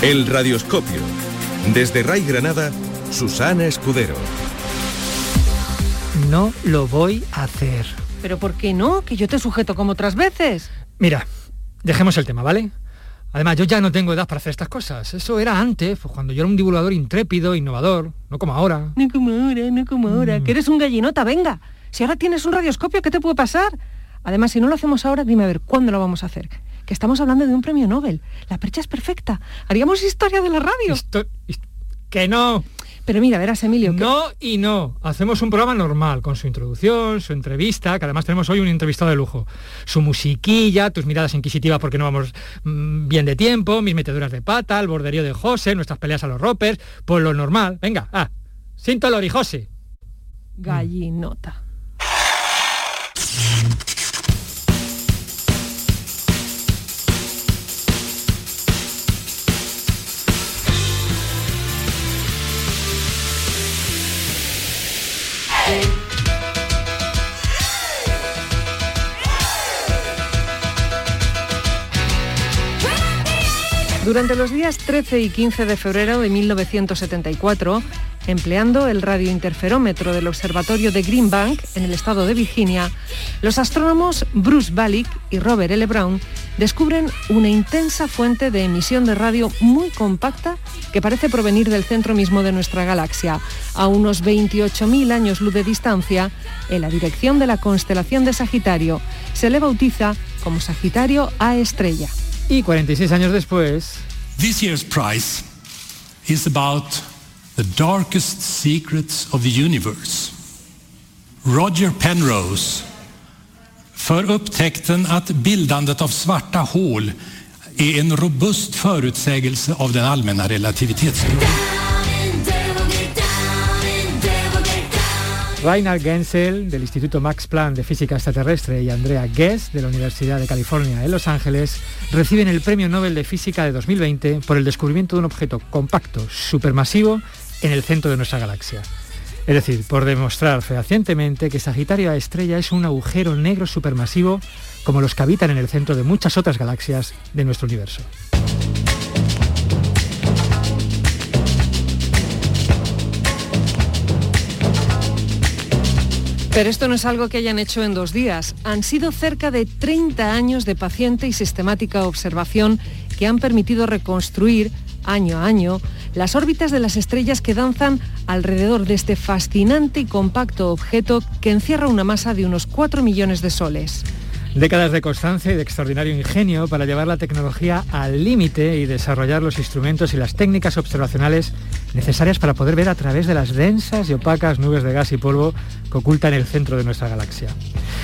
El Radioscopio. Desde Ray Granada, Susana Escudero. No lo voy a hacer. ¿Pero por qué no? Que yo te sujeto como otras veces. Mira, dejemos el tema, ¿vale? Además, yo ya no tengo edad para hacer estas cosas. Eso era antes, pues, cuando yo era un divulgador intrépido, innovador, no como ahora. No como ahora, no como ahora. Mm. Que eres un gallinota, venga. Si ahora tienes un radioscopio, ¿qué te puede pasar? Además, si no lo hacemos ahora, dime a ver, ¿cuándo lo vamos a hacer? Que estamos hablando de un premio Nobel. La percha es perfecta. Haríamos historia de la radio. que no. Pero mira, verás, Emilio. No y no. Hacemos un programa normal, con su introducción, su entrevista, que además tenemos hoy un entrevistado de lujo. Su musiquilla, tus miradas inquisitivas porque no vamos mm, bien de tiempo, mis meteduras de pata, el borderío de José, nuestras peleas a los ropers, pues lo normal. Venga, ah, siento Lori José. Gallinota. Durante los días 13 y 15 de febrero de 1974, empleando el radiointerferómetro del observatorio de Green Bank en el estado de Virginia, los astrónomos Bruce Balick y Robert L. Brown descubren una intensa fuente de emisión de radio muy compacta que parece provenir del centro mismo de nuestra galaxia, a unos 28.000 años luz de distancia, en la dirección de la constelación de Sagitario. Se le bautiza como Sagitario A estrella. Y 46 años después... This year's prize is about the darkest secrets of the universe. Roger Penrose för upptäckten att bildandet av svarta hål är en robust förutsägelse av den allmänna relativitetsteorin. Reinhard Gensel del Instituto Max Planck de Física Extraterrestre y Andrea Guess de la Universidad de California en Los Ángeles reciben el Premio Nobel de Física de 2020 por el descubrimiento de un objeto compacto, supermasivo, en el centro de nuestra galaxia. Es decir, por demostrar fehacientemente que Sagitario A estrella es un agujero negro supermasivo como los que habitan en el centro de muchas otras galaxias de nuestro universo. Pero esto no es algo que hayan hecho en dos días. Han sido cerca de 30 años de paciente y sistemática observación que han permitido reconstruir año a año las órbitas de las estrellas que danzan alrededor de este fascinante y compacto objeto que encierra una masa de unos 4 millones de soles. Décadas de constancia y de extraordinario ingenio para llevar la tecnología al límite y desarrollar los instrumentos y las técnicas observacionales necesarias para poder ver a través de las densas y opacas nubes de gas y polvo que ocultan el centro de nuestra galaxia.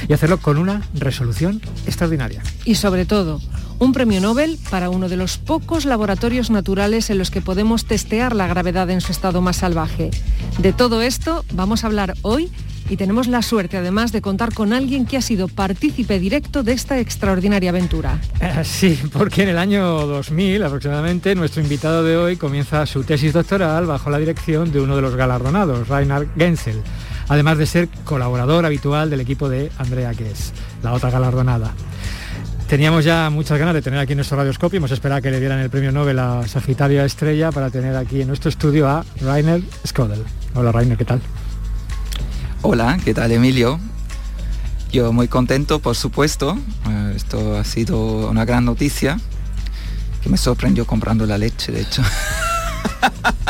Y hacerlo con una resolución extraordinaria. Y sobre todo, un premio Nobel para uno de los pocos laboratorios naturales en los que podemos testear la gravedad en su estado más salvaje. De todo esto vamos a hablar hoy y tenemos la suerte además de contar con alguien que ha sido partícipe directo de esta extraordinaria aventura. Eh, sí, porque en el año 2000 aproximadamente nuestro invitado de hoy comienza su tesis doctoral bajo la dirección de uno de los galardonados, Reinhard Gensel, además de ser colaborador habitual del equipo de Andrea Guess, la otra galardonada. Teníamos ya muchas ganas de tener aquí nuestro radioscopio, hemos esperado que le dieran el premio Nobel a Sagitario Estrella para tener aquí en nuestro estudio a Rainer Skodel. Hola Rainer, ¿qué tal? Hola, ¿qué tal Emilio? Yo muy contento, por supuesto. Eh, esto ha sido una gran noticia que me sorprendió comprando la leche, de hecho.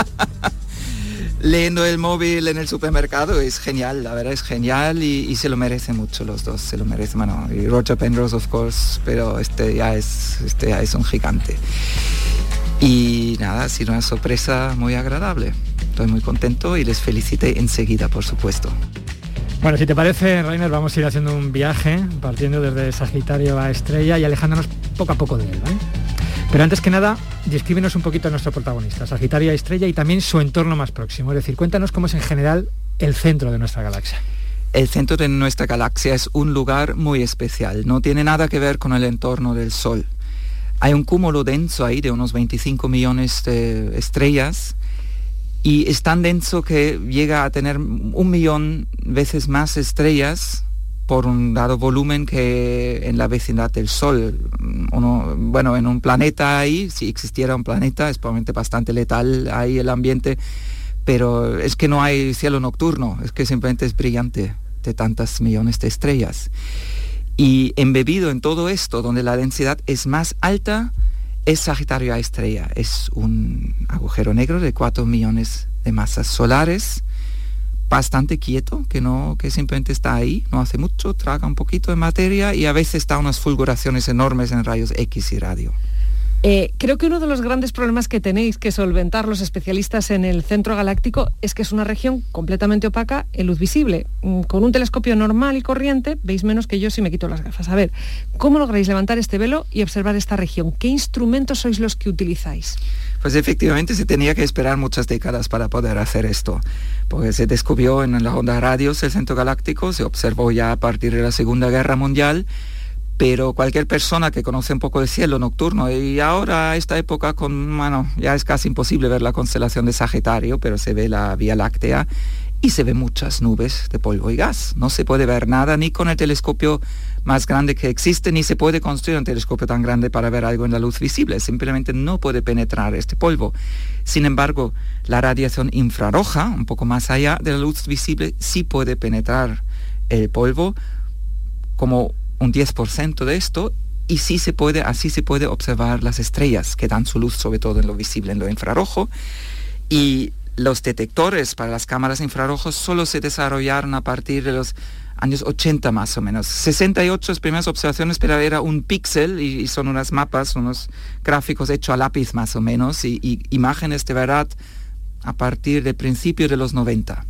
Leyendo el móvil en el supermercado es genial, la verdad es genial y, se lo merece mucho los dos, se lo merece, bueno, y Roger Penrose of course, pero este ya es, este ya es un gigante. Y nada, ha sido una sorpresa muy agradable. Estoy muy contento y les felicité enseguida, por supuesto. Bueno, si te parece, Rainer, vamos a ir haciendo un viaje, partiendo desde Sagitario a Estrella y alejándonos poco a poco de él. Pero antes que nada, descríbenos un poquito a nuestro protagonista, Sagitario a Estrella, y también su entorno más próximo. Es decir, cuéntanos cómo es en general el centro de nuestra galaxia. El centro de nuestra galaxia es un lugar muy especial, no tiene nada que ver con el entorno del Sol. Hay un cúmulo denso ahí de unos 25 millones de estrellas y es tan denso que llega a tener un millón veces más estrellas por un dado volumen que en la vecindad del Sol. bueno, en un planeta ahí, si existiera un planeta, es probablemente bastante letal ahí el ambiente, pero es que no hay cielo nocturno, es que simplemente es brillante de tantas millones de estrellas. Y embebido en todo esto, donde la densidad es más alta, es Sagitario A estrella. Es un agujero negro de 4 millones de masas solares, bastante quieto, que, no, que simplemente está ahí, no hace mucho, traga un poquito de materia y a veces da unas fulguraciones enormes en rayos X y radio. Eh, creo que uno de los grandes problemas que tenéis que solventar los especialistas en el centro galáctico es que es una región completamente opaca en luz visible. Mm, con un telescopio normal y corriente veis menos que yo si me quito las gafas. A ver, ¿cómo lográis levantar este velo y observar esta región? ¿Qué instrumentos sois los que utilizáis? Pues efectivamente se tenía que esperar muchas décadas para poder hacer esto, porque se descubrió en la onda radios el centro galáctico, se observó ya a partir de la Segunda Guerra Mundial pero cualquier persona que conoce un poco el cielo nocturno y ahora a esta época con bueno ya es casi imposible ver la constelación de Sagitario pero se ve la Vía Láctea y se ven muchas nubes de polvo y gas. No se puede ver nada ni con el telescopio más grande que existe ni se puede construir un telescopio tan grande para ver algo en la luz visible. Simplemente no puede penetrar este polvo. Sin embargo la radiación infrarroja un poco más allá de la luz visible sí puede penetrar el polvo como un 10% de esto y sí se puede, así se puede observar las estrellas que dan su luz sobre todo en lo visible, en lo infrarrojo. Y los detectores para las cámaras infrarrojos solo se desarrollaron a partir de los años 80 más o menos. 68 las primeras observaciones, pero era un píxel y, son unas mapas, unos gráficos hechos a lápiz más o menos y, y imágenes de verdad a partir del principio de los 90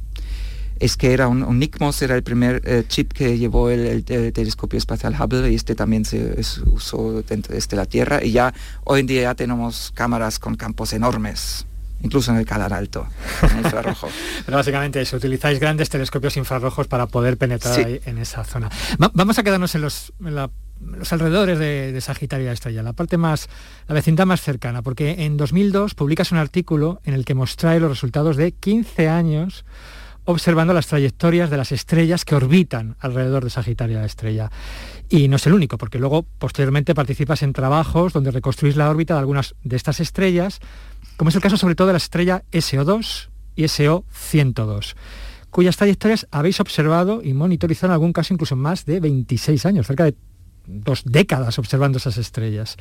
es que era un, NICMOS, era el primer eh, chip que llevó el, telescopio espacial Hubble y este también se usó dentro de la Tierra y ya hoy en día ya tenemos cámaras con campos enormes incluso en el Calar Alto, en infrarrojo. Pero básicamente eso, utilizáis grandes telescopios infrarrojos para poder penetrar ahí en esa zona. vamos a quedarnos en los, los alrededores de, de Sagitaria Estrella, la parte más, la vecindad más cercana, porque en 2002 publicas un artículo en el que mostráis los resultados de 15 años observando las trayectorias de las estrellas que orbitan alrededor de Sagitaria la estrella. Y no es el único, porque luego posteriormente participas en trabajos donde reconstruís la órbita de algunas de estas estrellas, como es el caso sobre todo de la estrella SO2 y SO102 cuyas trayectorias habéis observado y monitorizado en algún caso incluso más de 26 años, cerca de dos décadas observando esas estrellas.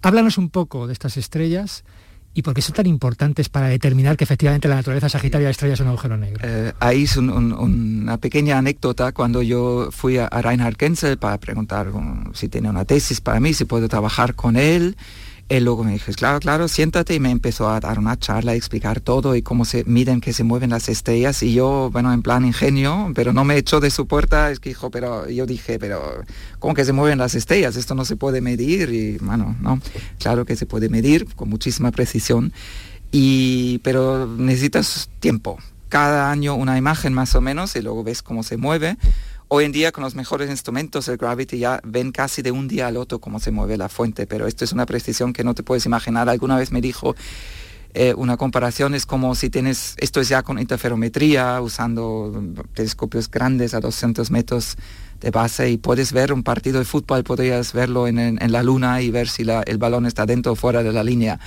Háblanos un poco de estas estrellas y por qué son tan importantes para determinar que efectivamente la naturaleza sagitaria de estrella es un agujero negro. Eh, ahí es una pequeña anécdota cuando yo fui a, Reinhard Genzel para preguntar um, si tiene una tesis para mí, si puedo trabajar con él. Él luego me dijo, claro, claro, siéntate y me empezó a dar una charla, a explicar todo y cómo se miden, que se mueven las estrellas. Y yo, bueno, en plan ingenio, pero no me echó de su puerta, es que dijo, pero yo dije, pero ¿cómo que se mueven las estrellas? Esto no se puede medir y bueno, no, claro que se puede medir con muchísima precisión, y, pero necesitas tiempo, cada año una imagen más o menos y luego ves cómo se mueve Hoy en día con los mejores instrumentos, el Gravity ya ven casi de un día al otro cómo se mueve la fuente, pero esto es una precisión que no te puedes imaginar. Alguna vez me dijo, eh, una comparación es como si tienes, esto es ya con interferometría, usando telescopios grandes a 200 metros de base y puedes ver un partido de fútbol, podrías verlo en, la luna y ver si el balón está dentro o fuera de la línea.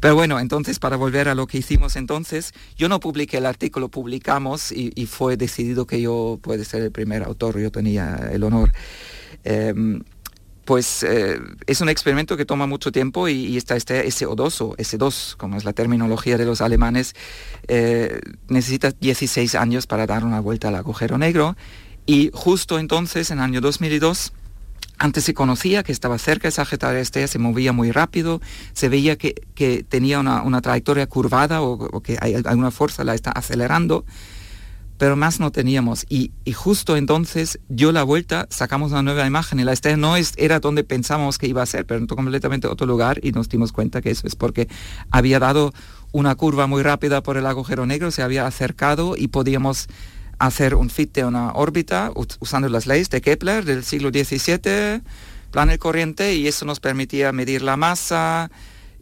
Pero bueno, entonces para volver a lo que hicimos entonces, yo no publiqué el artículo, publicamos y, fue decidido que yo puede ser el primer autor, yo tenía el honor. Em, pues eh, es un experimento que toma mucho tiempo y, está este SO2 o S2, como es la terminología de los alemanes, eh, necesita 16 años para dar una vuelta al agujero negro y justo entonces, en el año 2002, antes se conocía que estaba cerca de Sagitario Estrella, se movía muy rápido, se veía que, tenía una, trayectoria curvada o, que hay alguna fuerza la está acelerando, pero más no teníamos. Y, justo entonces dio la vuelta, sacamos una nueva imagen y la estrella no es, era donde pensábamos que iba a ser, pero en completamente otro lugar y nos dimos cuenta que eso es porque había dado una curva muy rápida por el agujero negro, se había acercado y podíamos hacer un fit de una órbita usando las leyes de Kepler del siglo XVII, plan de corriente, y eso nos permitía medir la masa,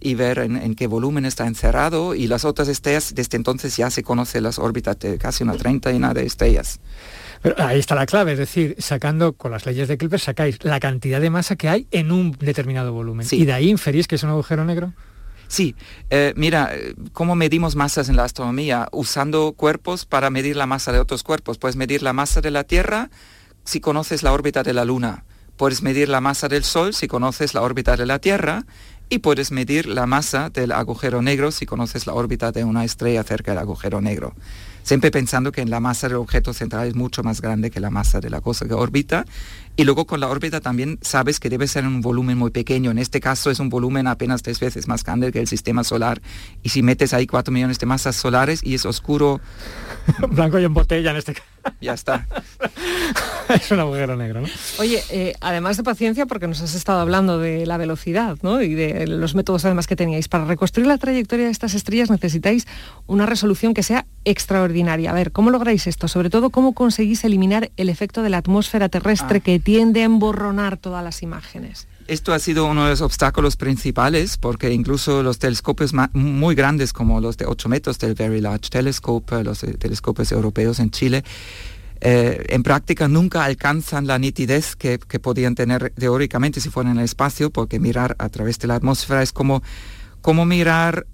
y ver en, qué volumen está encerrado y las otras estrellas, desde entonces ya se conoce las órbitas de casi una treintena de estrellas. Pero ahí está la clave, es decir, sacando con las leyes de Kepler sacáis la cantidad de masa que hay en un determinado volumen. ¿Y de ahí inferís que es un agujero negro? Sí, eh, mira, ¿cómo medimos masas en la astronomía? Usando cuerpos para medir la masa de otros cuerpos. Puedes medir la masa de la Tierra si conoces la órbita de la Luna. Puedes medir la masa del Sol si conoces la órbita de la Tierra y puedes medir la masa del agujero negro si conoces la órbita de una estrella cerca del agujero negro. Siempre pensando que la masa del objeto central es mucho más grande que la masa de la cosa que orbita. Y luego con la órbita también sabes que debe ser un volumen muy pequeño. En este caso es un volumen apenas tres veces más grande que el sistema solar. Y si metes ahí cuatro millones de masas solares y es oscuro... Blanco y en botella en este caso. Ya está. es un agujero negro, ¿no? Oye, eh, además de paciencia, porque nos has estado hablando de la velocidad ¿no? y de los métodos además que teníais, para reconstruir la trayectoria de estas estrellas necesitáis una resolución que sea extraordinaria. A ver, ¿cómo lográis esto? Sobre todo, ¿cómo conseguís eliminar el efecto de la atmósfera terrestre ah. que tiende a emborronar todas las imágenes? Esto ha sido uno de los obstáculos principales porque incluso los telescopios muy grandes como los de 8 metros del Very Large Telescope, los telescopios europeos en Chile, eh, en práctica nunca alcanzan la nitidez que, podían tener teóricamente si fueran en el espacio, porque mirar a través de la atmósfera es como, como mirar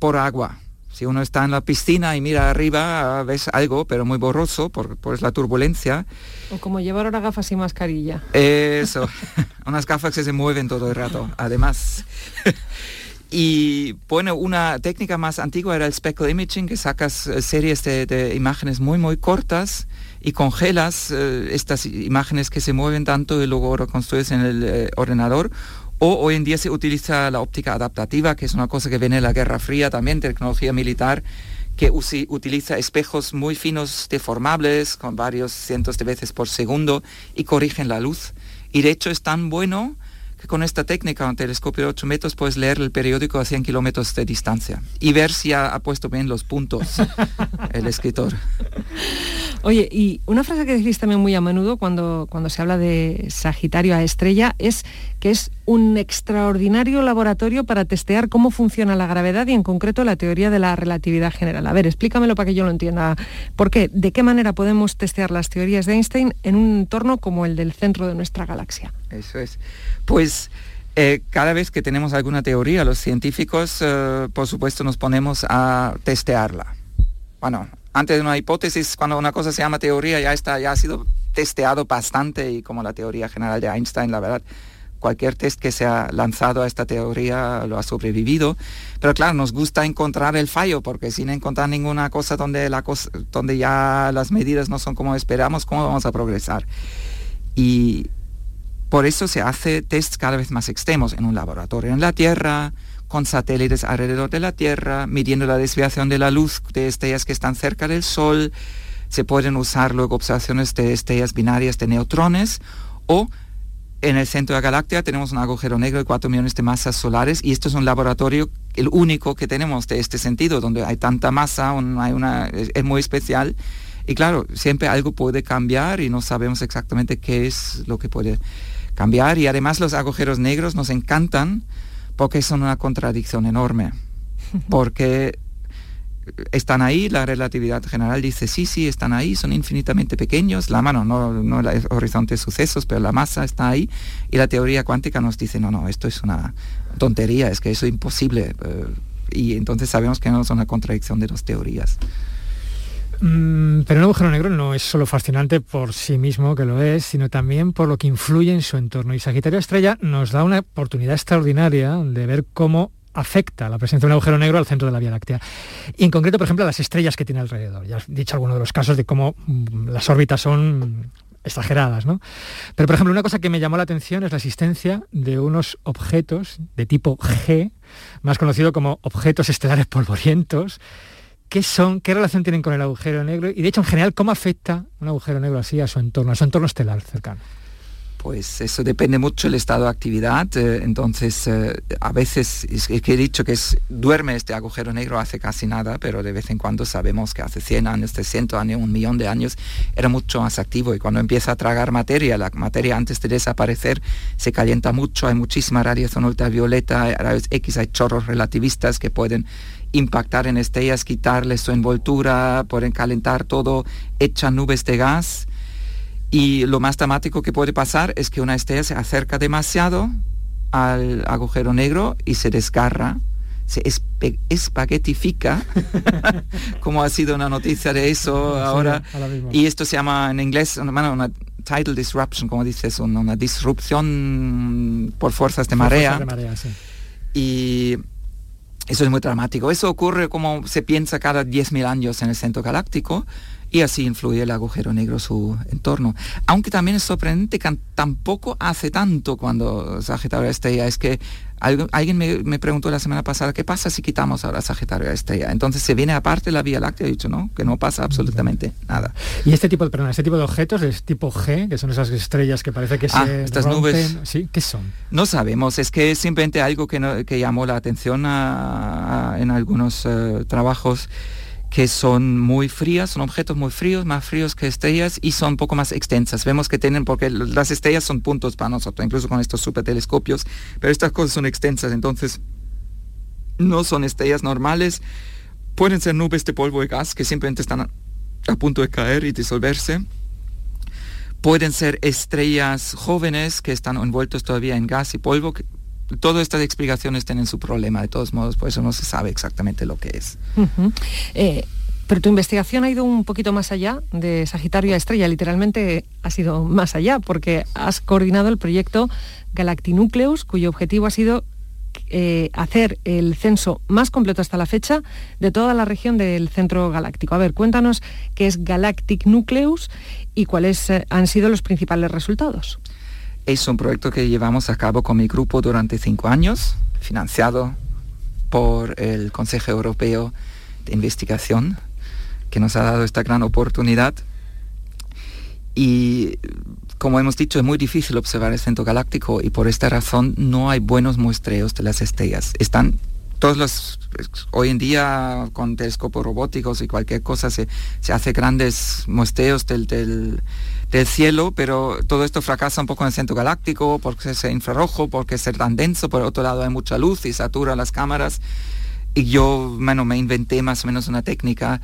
por agua. Si uno está en la piscina y mira arriba, ves algo, pero muy borroso por, por la turbulencia. O como llevar ahora gafas y mascarilla. Eso, unas gafas que se mueven todo el rato, además. Y bueno, una técnica más antigua era el speckle imaging, que sacas eh, series de, de imágenes muy, muy cortas y congelas eh, estas imágenes que se mueven tanto y luego reconstruyes en el eh, ordenador. O hoy en día se utiliza la óptica adaptativa, que es una cosa que viene de la Guerra Fría también, tecnología militar, que utiliza espejos muy finos deformables con varios cientos de veces por segundo y corrigen la luz. Y de hecho es tan bueno que con esta técnica, un telescopio de 8 metros, puedes leer el periódico a 100 kilómetros de distancia y ver si ha puesto bien los puntos el escritor. Oye, y una frase que decís también muy a menudo cuando, cuando se habla de Sagitario a estrella es que es un extraordinario laboratorio para testear cómo funciona la gravedad y en concreto la teoría de la relatividad general. A ver, explícamelo para que yo lo entienda. ¿Por qué? ¿De qué manera podemos testear las teorías de Einstein en un entorno como el del centro de nuestra galaxia? Eso es. Pues... Eh, cada vez que tenemos alguna teoría, los científicos, eh, por supuesto, nos ponemos a testearla. Bueno, antes de una hipótesis, cuando una cosa se llama teoría, ya está, ya ha sido testeado bastante y como la teoría general de Einstein, la verdad, cualquier test que se ha lanzado a esta teoría lo ha sobrevivido. Pero claro, nos gusta encontrar el fallo, porque sin encontrar ninguna cosa donde, la cosa, donde ya las medidas no son como esperamos, ¿cómo vamos a progresar? Y por eso se hace tests cada vez más extremos en un laboratorio en la Tierra, con satélites alrededor de la Tierra, midiendo la desviación de la luz de estrellas que están cerca del Sol. Se pueden usar luego observaciones de estrellas binarias de neutrones o en el centro de la galaxia tenemos un agujero negro de 4 millones de masas solares y esto es un laboratorio, el único que tenemos de este sentido, donde hay tanta masa, hay una, es muy especial. Y claro, siempre algo puede cambiar y no sabemos exactamente qué es lo que puede cambiar. Y además los agujeros negros nos encantan porque son una contradicción enorme. Porque están ahí, la relatividad general dice sí, sí, están ahí, son infinitamente pequeños, la mano, no, no el horizonte de sucesos, pero la masa está ahí, y la teoría cuántica nos dice, no, no, esto es una tontería, es que eso es imposible, eh, y entonces sabemos que no es una contradicción de las teorías. Mm, pero un agujero negro no es solo fascinante por sí mismo, que lo es, sino también por lo que influye en su entorno. Y Sagitario Estrella nos da una oportunidad extraordinaria de ver cómo afecta la presencia de un agujero negro al centro de la Vía Láctea. Y en concreto, por ejemplo, a las estrellas que tiene alrededor. Ya has dicho algunos de los casos de cómo mm, las órbitas son exageradas, ¿no? Pero, por ejemplo, una cosa que me llamó la atención es la existencia de unos objetos de tipo G, más conocido como objetos estelares polvorientos, ¿qué son, qué relación tienen con el agujero negro? Y de hecho, en general, ¿cómo afecta un agujero negro así a su entorno, a su entorno estelar cercano? Pues eso depende mucho del estado de actividad. Eh, entonces, eh, a veces, es que he dicho que duerme este agujero negro hace casi nada, pero de vez en cuando sabemos que hace 100 años, 300 años, un millón de años, era mucho más activo. Y cuando empieza a tragar materia, la materia antes de desaparecer se calienta mucho, hay muchísima radiación ultravioleta, rayos X, hay chorros relativistas que pueden impactar en estrellas, quitarles su envoltura, pueden calentar todo, echan nubes de gas y lo más dramático que puede pasar es que una estrella se acerca demasiado al agujero negro y se desgarra, se espaguetifica, como ha sido una noticia de eso ahora. y esto se llama en inglés una tidal disruption, como dices, una, disrupción por fuerzas de marea. Y eso es muy dramático. Eso ocurre como se piensa cada 10.000 años en el centro galáctico y así influye el agujero negro su entorno. Aunque también es sorprendente que tampoco hace tanto cuando Sagitario estrella. Es que alguien me, preguntó la semana pasada, ¿qué pasa si quitamos ahora Sagitario estrella? Entonces se viene aparte la Vía Láctea, he dicho, no, que no pasa absolutamente nada. Y este tipo, de, perdón, este tipo de objetos es tipo G, que son esas estrellas que parece que ah, se estas nubes. ¿Sí? ¿Qué son? No sabemos, es que es simplemente algo que, que llamó la atención en algunos eh, trabajos que son muy frías, son objetos muy fríos, más fríos que estrellas y son un poco más extensas. Vemos que tienen, porque las estrellas son puntos para nosotros, incluso con estos supertelescopios, pero estas cosas son extensas, entonces no son estrellas normales, pueden ser nubes de polvo y gas que simplemente están a, punto de caer y disolverse. Pueden ser estrellas jóvenes que están envueltos todavía en gas y polvo, todas estas explicaciones tienen su problema, de todos modos, por eso no se sabe exactamente lo que es. Eh, pero tu investigación ha ido un poquito más allá de Sagitario a Estrella, literalmente ha sido más allá, porque has coordinado el proyecto Galactinucleus, cuyo objetivo ha sido eh, hacer el censo más completo hasta la fecha de toda la región del centro galáctico. A ver, cuéntanos qué es Galactic Nucleus y cuáles eh, han sido los principales resultados. Es un proyecto que llevamos a cabo con mi grupo durante cinco años, financiado por el Consejo Europeo de Investigación, que nos ha dado esta gran oportunidad. Y como hemos dicho, es muy difícil observar el centro galáctico y por esta razón no hay buenos muestreos de las estrellas. Están todos los hoy en día con telescopios robóticos y cualquier cosa se, se hace grandes muestreos del, del del cielo, pero todo esto fracasa un poco en el centro galáctico porque es infrarrojo, porque es tan denso, por otro lado hay mucha luz y satura las cámaras. Y yo, me inventé más o menos una técnica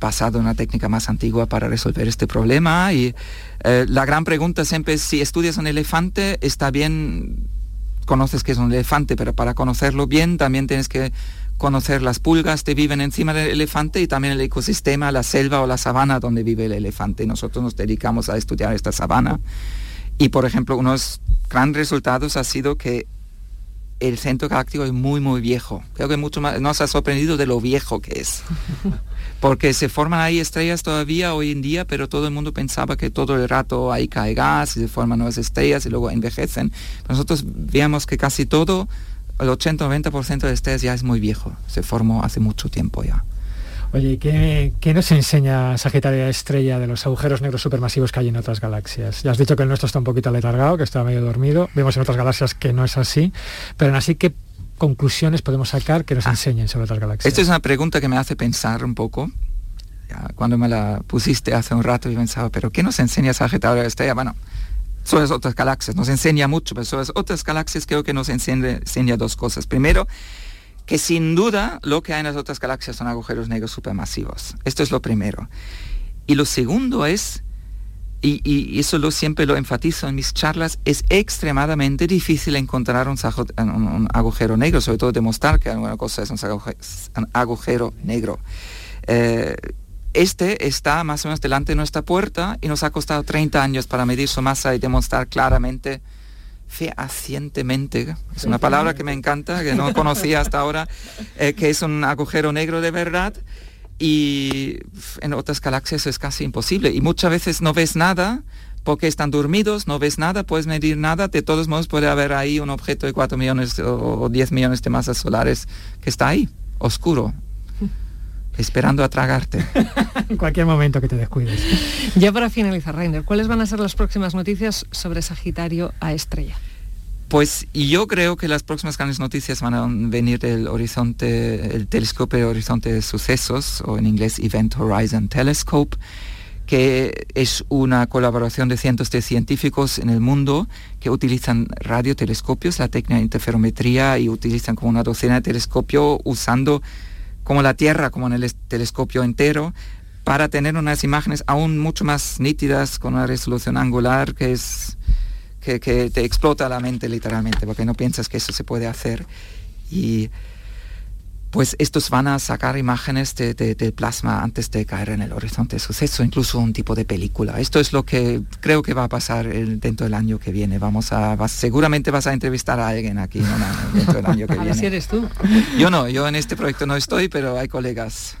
basada en una técnica más antigua para resolver este problema. Y eh, la gran pregunta siempre es si estudias un elefante, está bien, conoces que es un elefante, pero para conocerlo bien también tienes que conocer las pulgas que viven encima del elefante y también el ecosistema, la selva o la sabana donde vive el elefante. Nosotros nos dedicamos a estudiar esta sabana y, por ejemplo, unos grandes resultados ha sido que el centro galáctico es muy, muy viejo. Creo que mucho más, nos ha sorprendido de lo viejo que es. Porque se forman ahí estrellas todavía hoy en día, pero todo el mundo pensaba que todo el rato ahí cae gas y se forman nuevas estrellas y luego envejecen. Nosotros veamos que casi todo el 80-90% de estrellas ya es muy viejo, se formó hace mucho tiempo ya. Oye, ¿qué, ¿qué, nos enseña Sagitaria Estrella de los agujeros negros supermasivos que hay en otras galaxias? Ya has dicho que el nuestro está un poquito letargado, que está medio dormido. Vemos en otras galaxias que no es así. Pero en así, ¿qué conclusiones podemos sacar que nos ah, enseñen sobre otras galaxias? Esta es una pregunta que me hace pensar un poco. cuando me la pusiste hace un rato, yo pensaba, ¿pero qué nos enseña Sagitaria Estrella? Bueno, sobre otras galaxias. Nos enseña mucho, pero sobre otras galaxias creo que nos enseña, dos cosas. Primero, que sin duda lo que hay en las otras galaxias son agujeros negros supermasivos. Esto es lo primero. Y lo segundo es, y, eso lo, siempre lo enfatizo en mis charlas, es extremadamente difícil encontrar un, agujero negro, sobre todo demostrar que alguna cosa es un agujero, negro. Eh, este está más o menos delante de nuestra puerta y nos ha costado 30 años para medir su masa y demostrar claramente, fehacientemente, es una palabra que me encanta, que no conocía hasta ahora, eh, que es un agujero negro de verdad y en otras galaxias es casi imposible. Y muchas veces no ves nada porque están dormidos, no ves nada, puedes medir nada, de todos modos puede haber ahí un objeto de 4 millones o 10 millones de masas solares que está ahí, oscuro, esperando a tragarte. en cualquier momento que te descuides. Ya para finalizar, Rainer, ¿cuáles van a ser las próximas noticias sobre Sagitario a estrella? Pues yo creo que las próximas grandes noticias van a venir del horizonte, el telescopio Horizonte de Sucesos, o en inglés Event Horizon Telescope, que es una colaboración de cientos de científicos en el mundo que utilizan radiotelescopios, la técnica de interferometría, y utilizan como una docena de telescopios usando como la Tierra, como en el telescopio entero, para tener unas imágenes aún mucho más nítidas, con una resolución angular que es que, te explota la mente literalmente, porque no piensas que eso se puede hacer. Y pues estos van a sacar imágenes de, del plasma antes de caer en el horizonte de suceso, incluso un tipo de película. Esto es lo que creo que va a pasar dentro del año que viene. Vamos a, seguramente vas a entrevistar a alguien aquí dentro del año que viene. A eres tú. Yo no, yo en este proyecto no estoy, pero hay colegas.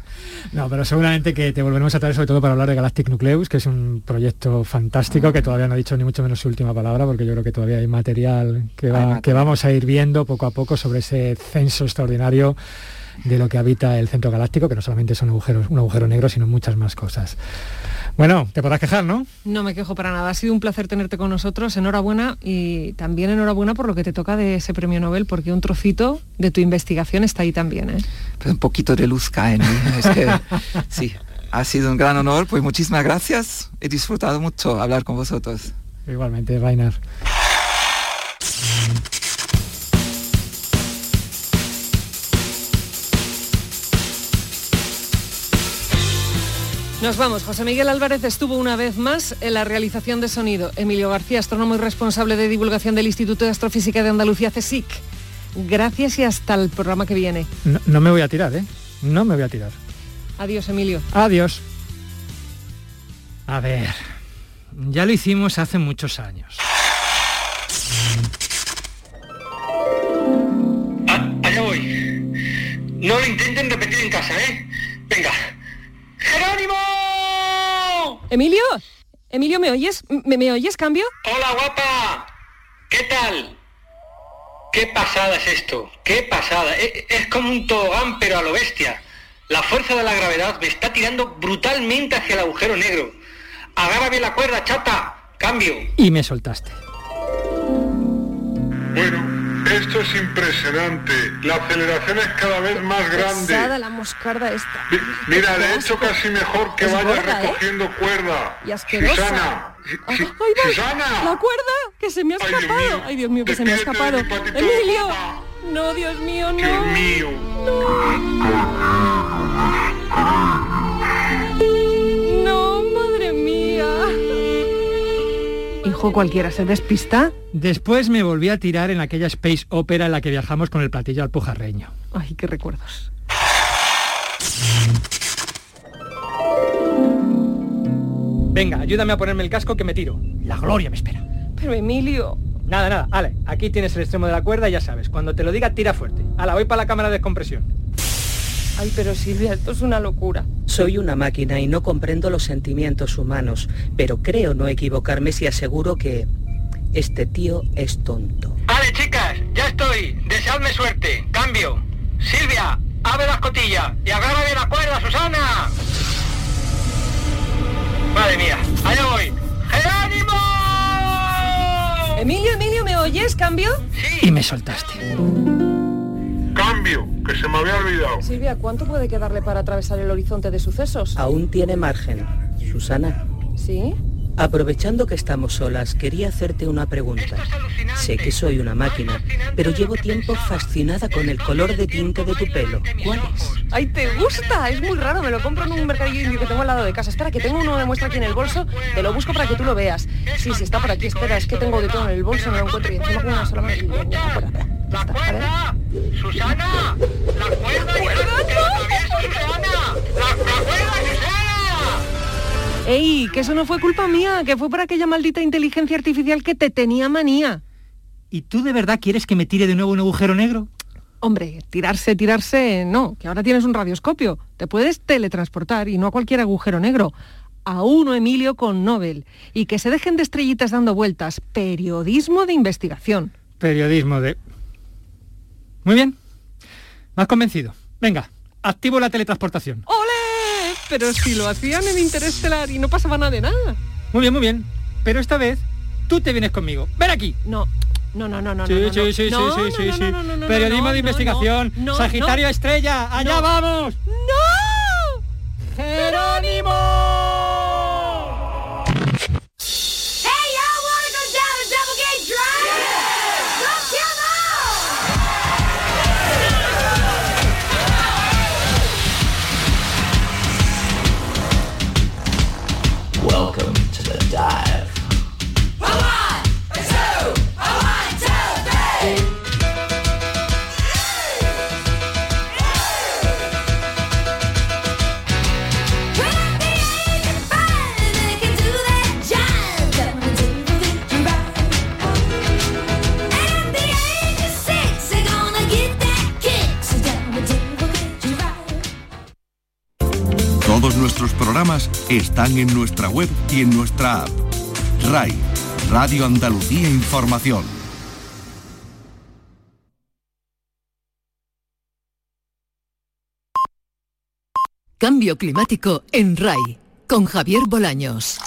No, pero seguramente que te volveremos a traer sobre todo para hablar de Galactic Nucleus, que es un proyecto fantástico que todavía no ha dicho ni mucho menos su última palabra, porque yo creo que todavía hay material que, va, que vamos a ir viendo poco a poco sobre ese censo extraordinario de lo que habita el centro galáctico, que no solamente son agujeros, un agujero negro, sino muchas más cosas. Bueno, te podrás quejar, ¿no? No me quejo para nada. Ha sido un placer tenerte con nosotros. Enhorabuena y también enhorabuena por lo que te toca de ese premio Nobel, porque un trocito de tu investigación está ahí también. ¿eh? Pues un poquito de luz cae en mí. Es que, sí, ha sido un gran honor. Pues muchísimas gracias. He disfrutado mucho hablar con vosotros. Igualmente, Rainer. Nos vamos. José Miguel Álvarez estuvo una vez más en la realización de sonido. Emilio García, astrónomo y responsable de divulgación del Instituto de Astrofísica de Andalucía, CSIC. Gracias y hasta el programa que viene. No, me voy a tirar, ¿eh? No me voy a tirar. Adiós, Emilio. Adiós. A ver, ya lo hicimos hace muchos años. Ah, allá voy. No lo intenten repetir en casa, ¿eh? Venga. ¡Jerónimo! Emilio, Emilio, ¿me oyes? ¿Me, oyes, cambio? Hola, guapa. ¿Qué tal? Qué pasada es esto, qué pasada. E, es, como un tobogán, pero a lo bestia. La fuerza de la gravedad me está tirando brutalmente hacia el agujero negro. Agárrame la cuerda, chata. Cambio. Y me soltaste. Bueno, esto es impresionante. La aceleración es cada vez más grande. Pesada la moscarda esta. mira, de hecho casi mejor que vaya ¿eh? recogiendo cuerda. Y asquerosa. Susana. Susana. La cuerda que se me ha escapado. Ay, Dios mío, que se me ha escapado. Emilio. No, Dios mío, no. Dios mío. No, Hijo cualquiera se despista. Después me volví a tirar en aquella space opera en la que viajamos con el platillo alpujarreño. Ay, qué recuerdos. Venga, ayúdame a ponerme el casco que me tiro. La gloria me espera. Pero Emilio... Nada, nada. Ale, aquí tienes el extremo de la cuerda y ya sabes. Cuando te lo diga, tira fuerte. la voy para la cámara de descompresión. Ay, pero Silvia, esto es una locura. Soy una máquina y no comprendo los sentimientos humanos, pero creo no equivocarme si aseguro que este tío es tonto. Vale, chicas, ya estoy. Deseadme suerte. Cambio. Silvia, abre la escotilla y agárrame la cuerda, Susana. Madre mía, allá voy. ¡Jerónimo! Emilio, Emilio, ¿me oyes? ¿Cambio? Sí. Y me soltaste. Que se me había olvidado. Silvia, ¿cuánto puede quedarle para atravesar el horizonte de sucesos? Aún tiene margen. Susana. ¿Sí? Aprovechando que estamos solas, quería hacerte una pregunta. Sé que soy una máquina, pero llevo tiempo fascinada con el color de tinte de tu pelo. ¿Cuál es? ¡Ay, te gusta! Es muy raro, me lo compro en un mercadillo que tengo al lado de casa. Espera, que tengo uno de muestra aquí en el bolso, te lo busco para que tú lo veas. Sí, sí, está por aquí, espera, es que tengo de todo en el bolso, no lo encuentro y encima con una sola mano. ¡La cuerda! ¡Susana! ¡La cuerda! ¡La cuerda! ¡La cuerda, ¡Ey! Que eso no fue culpa mía, que fue por aquella maldita inteligencia artificial que te tenía manía. ¿Y tú de verdad quieres que me tire de nuevo un agujero negro? Hombre, tirarse, tirarse, no, que ahora tienes un radioscopio. Te puedes teletransportar y no a cualquier agujero negro. A uno, Emilio, con Nobel. Y que se dejen de estrellitas dando vueltas. Periodismo de investigación. Periodismo de... Muy bien. Has convencido. Venga, activo la teletransportación. ¡Ole! Pero si lo hacían en Interestelar y no pasaba nada de nada. Muy bien, muy bien. Pero esta vez tú te vienes conmigo. Ven aquí. No. No, no, no, no. Sí, no, sí, sí, sí, no, sí, no, sí, no, sí. no, no, no, no, Periodismo no, de no, investigación. no, no, Sagitario no. Estrella. Allá No. vamos. ¡No! Jerónimo. Están en nuestra web y en nuestra app. RAI, Radio Andalucía Información. Cambio climático en RAI con Javier Bolaños.